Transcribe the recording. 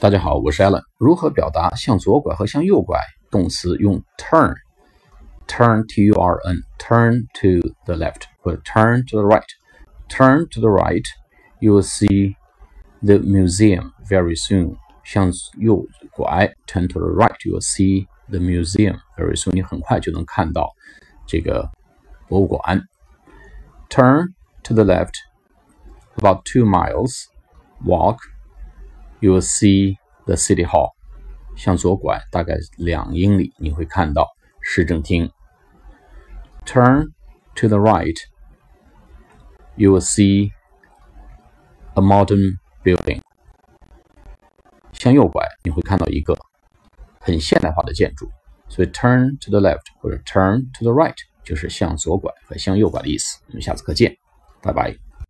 大家好，我是 Alan。如何表达向左拐和向右拐？动词用 turn，turn t u r n，turn to the left 或者 turn to the right。Turn to the right, you will see the museum very soon. 向右拐，turn to the right, you will see the museum very soon. 你很快就能看到这个博物馆。Turn to the left, about two miles, walk You will see the city hall。向左拐大概两英里，你会看到市政厅。Turn to the right, you will see a modern building。向右拐，你会看到一个很现代化的建筑。所以 turn to the left 或者 turn to the right 就是向左拐和向右拐的意思。我们下次课见，拜拜。